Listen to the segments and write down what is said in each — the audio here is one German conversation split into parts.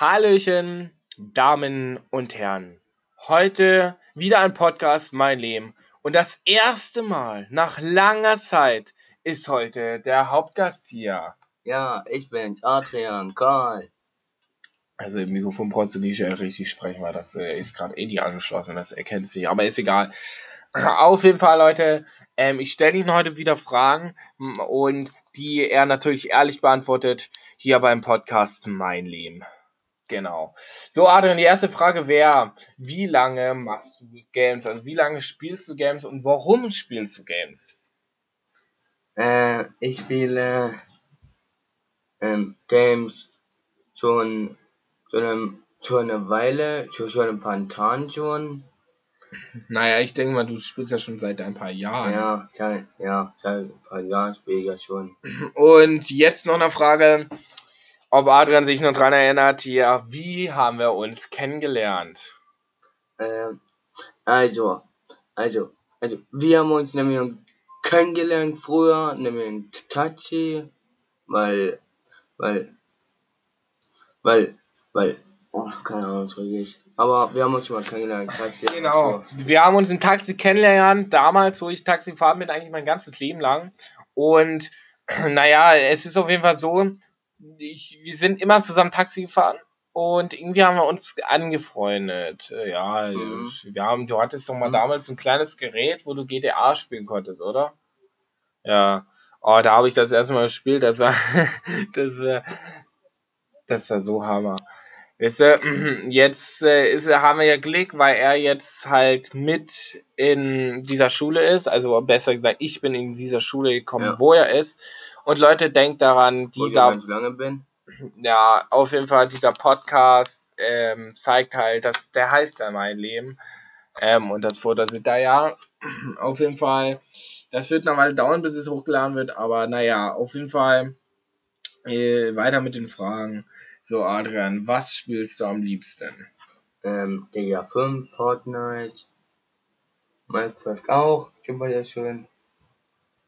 Hallöchen, Damen und Herren. Heute wieder ein Podcast Mein Leben. Und das erste Mal nach langer Zeit ist heute der Hauptgast hier. Ja, ich bin Adrian Karl. Also im Mikrofon brauchst du nicht richtig sprechen, weil das äh, ist gerade eh nicht angeschlossen, das erkennt sie. Aber ist egal. Auf jeden Fall, Leute, ähm, ich stelle Ihnen heute wieder Fragen und die er natürlich ehrlich beantwortet hier beim Podcast Mein Leben. Genau. So, Adrian, die erste Frage wäre, wie lange machst du Games? Also wie lange spielst du Games und warum spielst du Games? Äh, ich spiele ähm, Games schon, schon, schon eine Weile, schon, schon ein paar Tagen schon. Naja, ich denke mal, du spielst ja schon seit ein paar Jahren. Ja, seit, ja, seit ein paar Jahren spiele ich ja schon. Und jetzt noch eine Frage ob Adrian sich noch dran erinnert, ja, wie haben wir uns kennengelernt? Ähm, also, also, also, wir haben uns nämlich kennengelernt früher, nämlich in Tachi, weil, weil, weil, weil, oh, keine Ahnung, was ist. Aber wir haben uns schon mal kennengelernt. Taxi, genau. Wir haben uns in Taxi kennengelernt, damals, wo ich Taxi fahren bin, eigentlich mein ganzes Leben lang. Und, naja, es ist auf jeden Fall so, ich, wir sind immer zusammen Taxi gefahren und irgendwie haben wir uns angefreundet. Äh, ja, mhm. wir haben, du hattest doch mal mhm. damals ein kleines Gerät, wo du GTA spielen konntest, oder? Ja. Oh, da habe ich das erstmal gespielt, das war, das war, das war so Hammer. Weißt du, jetzt äh, ist, haben wir ja Glück, weil er jetzt halt mit in dieser Schule ist. Also besser gesagt, ich bin in dieser Schule gekommen, ja. wo er ist. Und Leute, denkt daran, dieser. Ich lange bin. Ja, auf jeden Fall, dieser Podcast ähm, zeigt halt, dass der heißt ja mein Leben. Ähm, und das Foto sieht da ja. Auf jeden Fall. Das wird noch mal dauern, bis es hochgeladen wird. Aber naja, auf jeden Fall. Äh, weiter mit den Fragen. So, Adrian, was spielst du am liebsten? Ähm, GTA 5, Fortnite, Minecraft auch, super sehr schön.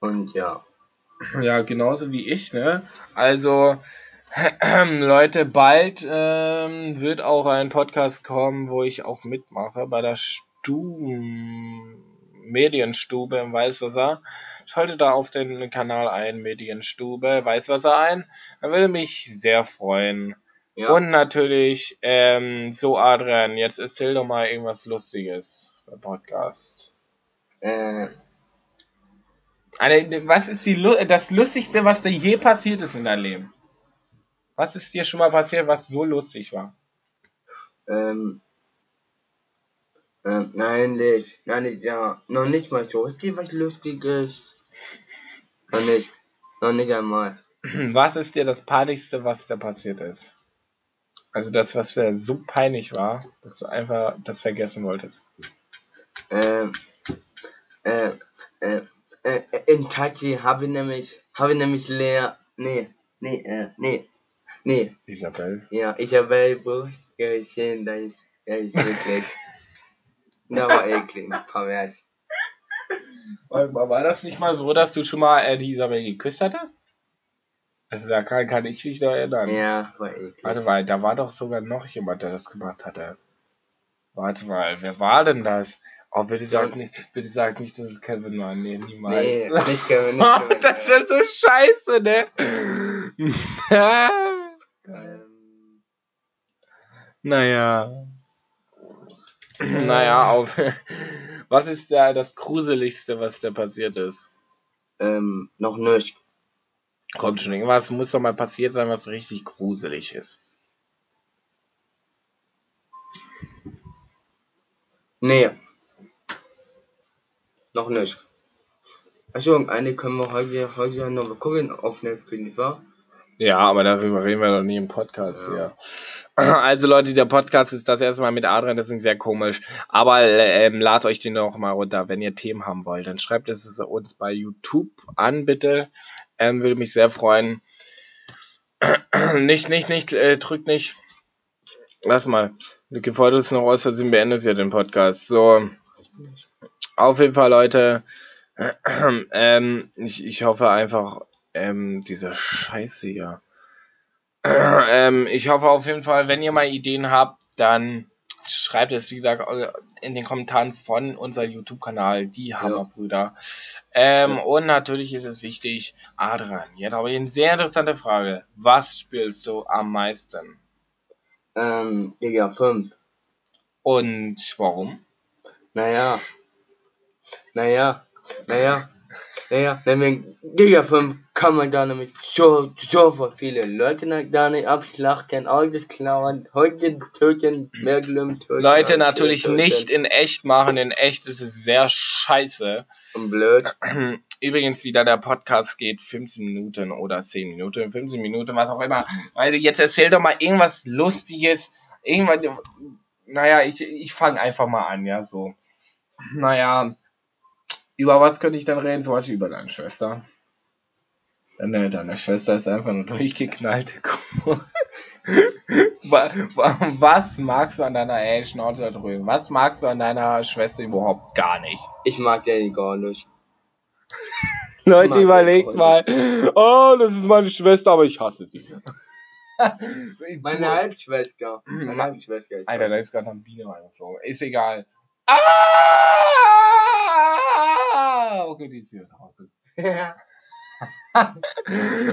Und ja. Ja, genauso wie ich, ne? Also, Leute, bald ähm, wird auch ein Podcast kommen, wo ich auch mitmache bei der Stu Medienstube im Weißwasser. Schalte da auf den Kanal ein, Medienstube, Weißwasser ein. Da würde mich sehr freuen. Ja. Und natürlich, ähm, so Adrian, jetzt erzähl doch mal irgendwas Lustiges beim Podcast. Äh, eine, was ist die, das Lustigste, was dir je passiert ist in deinem Leben? Was ist dir schon mal passiert, was so lustig war? Ähm, ähm, nein, nicht. Nein, nicht, ja. Noch nicht mal so richtig was Lustiges. Noch nicht. Noch nicht einmal. Was ist dir das Peinlichste, was da passiert ist? Also das, was dir so peinlich war, dass du einfach das vergessen wolltest. Ähm, äh, äh, äh, in Tachi habe ich nämlich, habe ich nämlich leer, nee, nee, äh, nee, nee. Isabel? Ja, Isabel Brust gesehen, da ist, da ist wirklich, da war eklig, pervers. War das nicht mal so, dass du schon mal äh, die Isabel geküsst hatte? Also da kann, kann ich mich noch erinnern. Ja, war eklig. Warte mal, da war doch sogar noch jemand, der das gemacht hatte. Warte mal, wer war denn das? Oh, bitte sag nicht, bitte sag nicht, dass es Kevin war. Nee, niemals. Nee, nicht Kevin, nicht Kevin. das wäre so scheiße, ne? ähm. Naja. naja, auf. Was ist da das Gruseligste, was da passiert ist? Ähm, noch nicht. Kommt schon, irgendwas muss doch mal passiert sein, was richtig gruselig ist. Nee. Noch nicht. Also, eine können wir heute, heute noch gucken auf Netflix, wahr? Ja, aber darüber reden wir doch nie im Podcast ja. Also Leute, der Podcast ist das erste Mal mit Adrian, das ist sehr komisch. Aber ähm, ladet euch den doch mal runter, wenn ihr Themen haben wollt. Dann schreibt es uns bei YouTube an, bitte. Ähm, würde mich sehr freuen. nicht, nicht, nicht, äh, drückt nicht. Lass mal. Du es noch aus Versehen beendest ja den Podcast. So. Auf jeden Fall, Leute. ähm, ich, ich hoffe einfach, ähm, diese Scheiße hier. ähm, ich hoffe auf jeden Fall, wenn ihr mal Ideen habt, dann schreibt es, wie gesagt, in den Kommentaren von unserem YouTube-Kanal, die Hammerbrüder. Ähm, Ja. Und natürlich ist es wichtig, Adrian, jetzt habe ich eine sehr interessante Frage. Was spielst du am meisten? Ähm, Digga, 5. Und warum? Naja. Naja. Naja. Naja, nämlich Giga 5 kann man da nämlich so, so viele Leute da nicht abschlachten, Autos klauen, heute töten, mehr Glümm töten. Leute natürlich töten. nicht in echt machen. In echt ist es sehr scheiße. Und blöd. Übrigens wieder der Podcast geht 15 Minuten oder 10 Minuten, 15 Minuten, was auch immer. Also jetzt erzähl doch mal irgendwas Lustiges. Irgendwann, naja, ich, ich fange einfach mal an, ja, so. Naja, über was könnte ich dann reden? Zum Beispiel über deine Schwester. Deine, deine Schwester ist einfach nur durchgeknallt. Wa- wa- was magst du an deiner, ey, Schnauze da drüben, was magst du an deiner Schwester überhaupt gar nicht? Ich mag ja gar nicht. Leute, überlegt mal. Oh, das ist meine Schwester, aber ich hasse sie. Meine Halbschwester. Mhm. Meine Halbschwester ist Alter, da ist gerade eine Biene reingeflogen. Ist egal. Ah! Wieder draußen.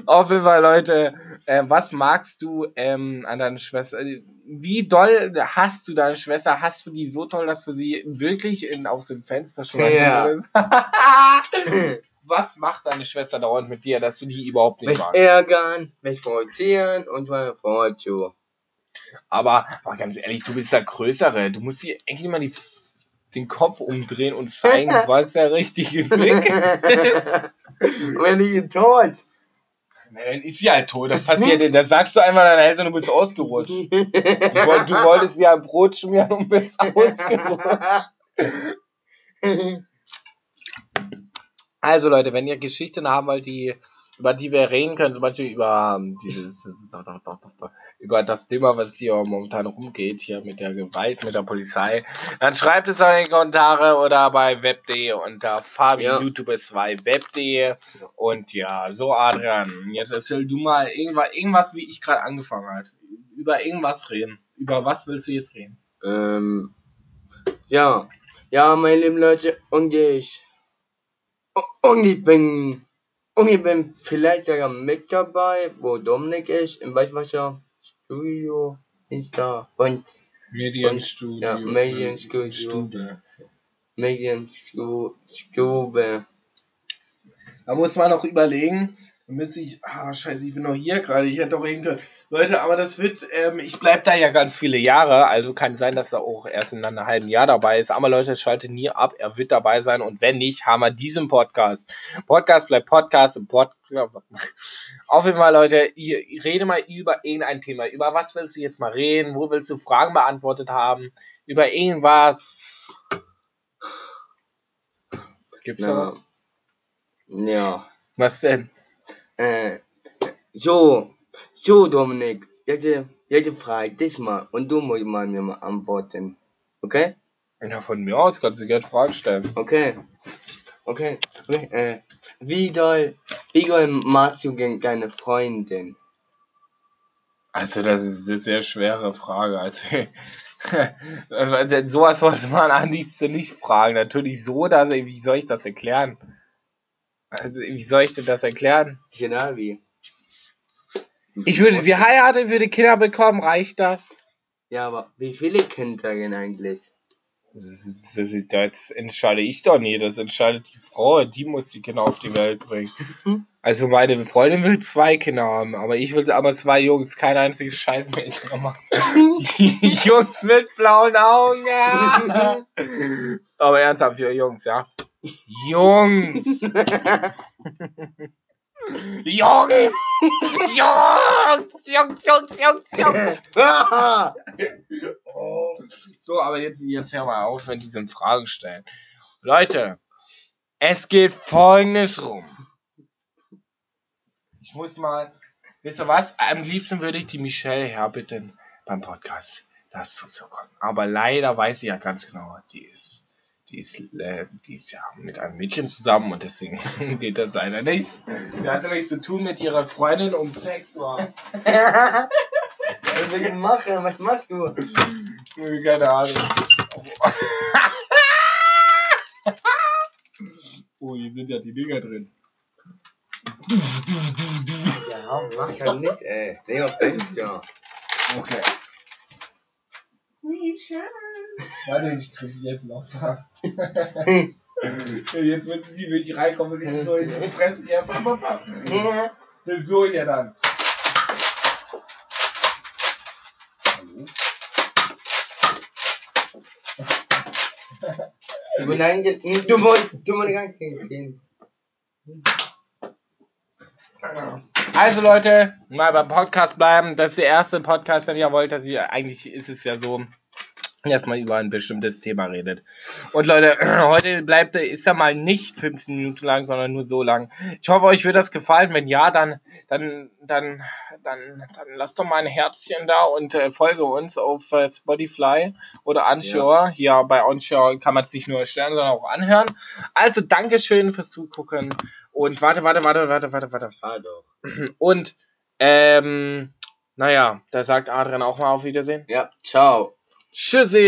Auf jeden Fall, Leute, äh, was magst du ähm, an deiner Schwester? Wie doll hast du deine Schwester? Hast du die so toll, dass du sie wirklich in, aus dem Fenster schmeißen Ja. würdest? was macht deine Schwester dauernd mit dir, dass du die überhaupt nicht mich magst? ärgern, mich provozieren und meine Foto. Aber, aber ganz ehrlich, du bist der Größere. Du musst dir endlich mal die, den Kopf umdrehen und zeigen, was der richtige Weg ist. Wenn ich ihn tot. Na, dann ist sie halt tot. Das passiert. Da sagst du einmal deiner Eltern, du bist ausgerutscht. Du, woll- du wolltest ja ein Brot schmieren und bist ausgerutscht. Also Leute, wenn ihr Geschichten haben wollt, die, über die wir reden können, zum Beispiel über ähm, dieses, über das Thema, was hier momentan rumgeht, hier mit der Gewalt, mit der Polizei, dann schreibt es in die Kommentare oder bei web.de unter Fabi Ja. YouTube ist 2 web.de und ja, so Adrian, jetzt erzähl du mal irgendwas, irgendwas wie ich gerade angefangen hat. Über irgendwas reden. Über was willst du jetzt reden? ähm, ja. Ja, meine lieben Leute, und ich. Und ich bin. Und ich bin vielleicht sogar mit dabei, wo Dominik ist, im Weißwasser Studio ist da. Und Medienstudio. Ja, Medienstudio. Stube. Medienstube. Da muss man noch überlegen. Müsste ich. Ah, scheiße, ich bin noch hier gerade. Ich hätte doch reden können. Leute, aber das wird. Ähm, ich bleib da ja ganz viele Jahre. Also kann sein, dass er auch erst in einem halben Jahr dabei ist. Aber Leute, schaltet nie ab. Er wird dabei sein. Und wenn nicht, haben wir diesen Podcast. Podcast bleibt Podcast und Podcast. Auf jeden Fall, Leute, ihr, ihr rede mal über irgendein Thema. Über was willst du jetzt mal reden? Wo willst du Fragen beantwortet haben? Über irgendwas. Gibt's da Ja. was? Ja. Was denn? Äh, so, so Dominik, jetzt, jetzt frage ich dich mal und du musst mal mir mal antworten. Okay? Ja, von mir aus kannst du gerne Fragen stellen. Okay. Okay. okay. Äh, wie doll, wie doll magst du denn deine Freundin? Also, das ist eine sehr schwere Frage. Also, denn sowas sollte man an liebsten nicht fragen. Natürlich so, dass, wie soll ich das erklären? Also, wie soll ich denn das erklären? Genau wie. Ich würde sie heiraten, würde Kinder bekommen, reicht das? Ja, aber wie viele Kinder denn eigentlich? Das, das, das entscheide ich doch nie, das entscheidet die Frau, die muss die Kinder auf die Welt bringen. Also meine Freundin will zwei Kinder haben, aber ich will aber zwei Jungs, kein einziges Scheißmädchen machen. Die Jungs mit blauen Augen, ja. Aber ernsthaft, für Jungs, ja. Jungs! Jungs! Jungs! Jungs, Jungs, Jungs, Jungs! So, aber jetzt, jetzt hör mal auf mit diesen Fragen stellen. Leute, es geht folgendes rum. Ich muss mal, wisst ihr was? Am liebsten würde ich die Michelle herbitten beim Podcast dazu zu kommen. Aber leider weiß sie ja ganz genau, die ist, die ist, äh, die ist ja mit einem Mädchen zusammen und deswegen geht das leider nicht. Sie hatte nichts zu tun mit ihrer Freundin, um Sex zu haben. Was will ich machen? Was machst du? Keine Ahnung. oh, hier sind ja die Dinger drin. Ja, mach halt nicht, ey. Nee, auf Benchka. Okay. Warte, ich drücke jetzt noch mal. Jetzt müssen die wirklich reinkommen und ich so in die Fresse. Ja, pam, pam, pam. So ja dann. Hallo? Du nein, du musst, du musst gar nicht gehen. Also Leute, mal beim Podcast bleiben. Das ist der erste Podcast, wenn ihr wollt, dass ihr eigentlich ist es ja so, erstmal über ein bestimmtes Thema redet. Und Leute, heute bleibt ist ja mal nicht 15 Minuten lang, sondern nur so lang. Ich hoffe, euch wird das gefallen. Wenn ja, dann dann dann dann, dann lasst doch mal ein Herzchen da und äh, folge uns auf äh, Spotify oder Onshore. Ja. ja, bei Onshore kann man es nicht nur erstellen, sondern auch anhören. Also Dankeschön fürs Zugucken und warte, warte, warte, warte, warte, warte. Fahr doch. Und ähm naja, da sagt Adrian auch mal auf Wiedersehen. Ja, ciao. Shazam